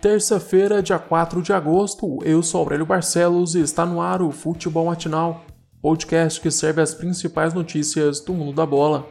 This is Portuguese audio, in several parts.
Terça-feira, dia 4 de agosto, eu sou Aurélio Barcelos e está no ar o Futebol Matinal, podcast que serve as principais notícias do mundo da bola.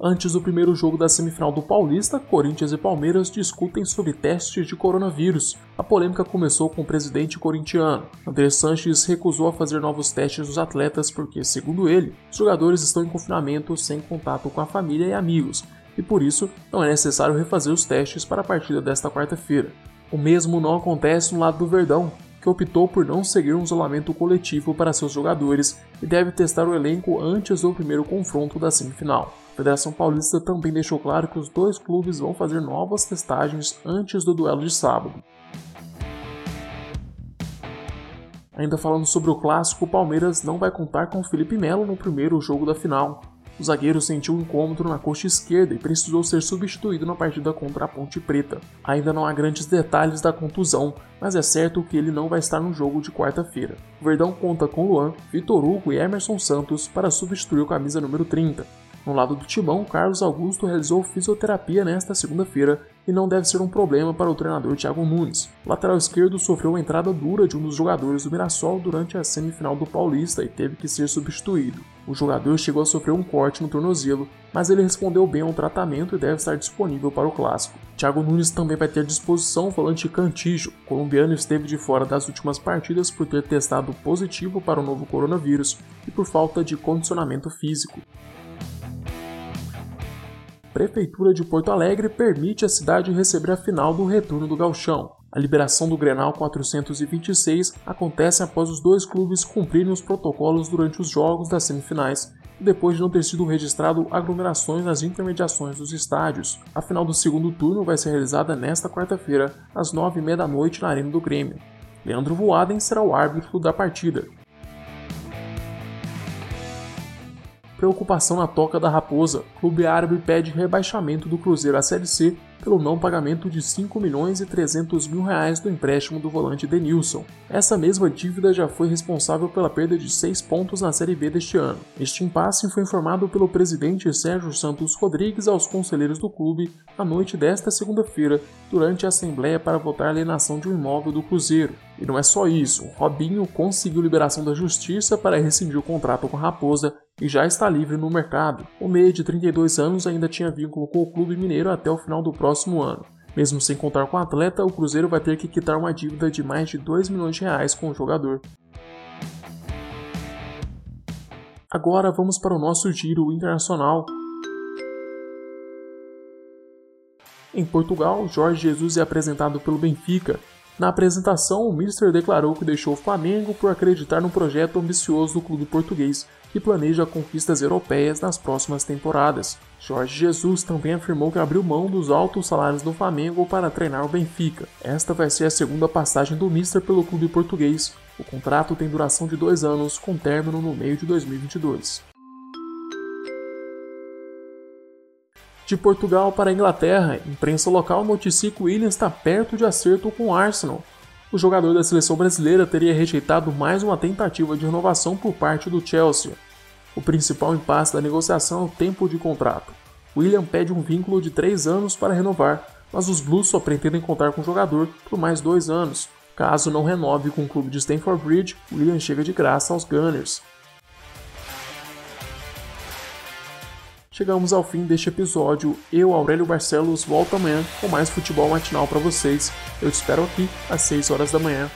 Antes do primeiro jogo da semifinal do Paulista, Corinthians e Palmeiras discutem sobre testes de coronavírus. A polêmica começou com o presidente corintiano. André Sanches recusou a fazer novos testes dos atletas porque, segundo ele, os jogadores estão em confinamento sem contato com a família e amigos, e por isso não é necessário refazer os testes para a partida desta quarta-feira. O mesmo não acontece no lado do Verdão, que optou por não seguir um isolamento coletivo para seus jogadores e deve testar o elenco antes do primeiro confronto da semifinal. A Federação Paulista também deixou claro que os dois clubes vão fazer novas testagens antes do duelo de sábado. Ainda falando sobre o clássico, o Palmeiras não vai contar com Felipe Melo no primeiro jogo da final. O zagueiro sentiu um incômodo na coxa esquerda e precisou ser substituído na partida contra a Ponte Preta. Ainda não há grandes detalhes da contusão, mas é certo que ele não vai estar no jogo de quarta-feira. O Verdão conta com Luan, Vitor Hugo e Emerson Santos para substituir o camisa número 30. No lado do timão, Carlos Augusto realizou fisioterapia nesta segunda-feira e não deve ser um problema para o treinador Thiago Nunes. O lateral esquerdo sofreu uma entrada dura de um dos jogadores do Mirassol durante a semifinal do Paulista e teve que ser substituído. O jogador chegou a sofrer um corte no tornozelo, mas ele respondeu bem ao tratamento e deve estar disponível para o clássico. Thiago Nunes também vai ter à disposição o volante Cantijo. O colombiano esteve de fora das últimas partidas por ter testado positivo para o novo coronavírus e por falta de condicionamento físico. Prefeitura de Porto Alegre permite a cidade receber a final do retorno do Galchão. A liberação do Grenal 426 acontece após os dois clubes cumprirem os protocolos durante os jogos das semifinais e depois de não ter sido registrado aglomerações nas intermediações dos estádios. A final do segundo turno vai ser realizada nesta quarta-feira, às 9h30 da noite na Arena do Grêmio. Leandro Voaden será o árbitro da partida. Preocupação na toca da Raposa. Clube árabe pede rebaixamento do Cruzeiro à Série C pelo não pagamento de 5 milhões e 300 mil reais do empréstimo do volante Denilson. Essa mesma dívida já foi responsável pela perda de 6 pontos na Série B deste ano. Este impasse foi informado pelo presidente Sérgio Santos Rodrigues aos conselheiros do clube na noite desta segunda-feira, durante a assembleia para votar a alienação de um imóvel do Cruzeiro. E não é só isso, Robinho conseguiu liberação da justiça para rescindir o contrato com a Raposa e já está livre no mercado. O meia de 32 anos ainda tinha vínculo com o clube mineiro até o final do próximo ano. Mesmo sem contar com o atleta, o Cruzeiro vai ter que quitar uma dívida de mais de 2 milhões de reais com o jogador. Agora vamos para o nosso giro internacional. Em Portugal, Jorge Jesus é apresentado pelo Benfica. Na apresentação, o Mister declarou que deixou o Flamengo por acreditar no projeto ambicioso do clube português que planeja conquistas europeias nas próximas temporadas. Jorge Jesus também afirmou que abriu mão dos altos salários do Flamengo para treinar o Benfica. Esta vai ser a segunda passagem do Mister pelo clube português. O contrato tem duração de dois anos, com término no meio de 2022. De Portugal para a Inglaterra, imprensa local noticia que Williams está perto de acerto com o Arsenal. O jogador da seleção brasileira teria rejeitado mais uma tentativa de renovação por parte do Chelsea. O principal impasse da negociação é o tempo de contrato. William pede um vínculo de 3 anos para renovar, mas os Blues só pretendem contar com o jogador por mais 2 anos. Caso não renove com o clube de Stamford Bridge, William chega de graça aos Gunners. Chegamos ao fim deste episódio. Eu, Aurélio Barcelos, volto amanhã com mais futebol matinal para vocês. Eu te espero aqui às 6 horas da manhã.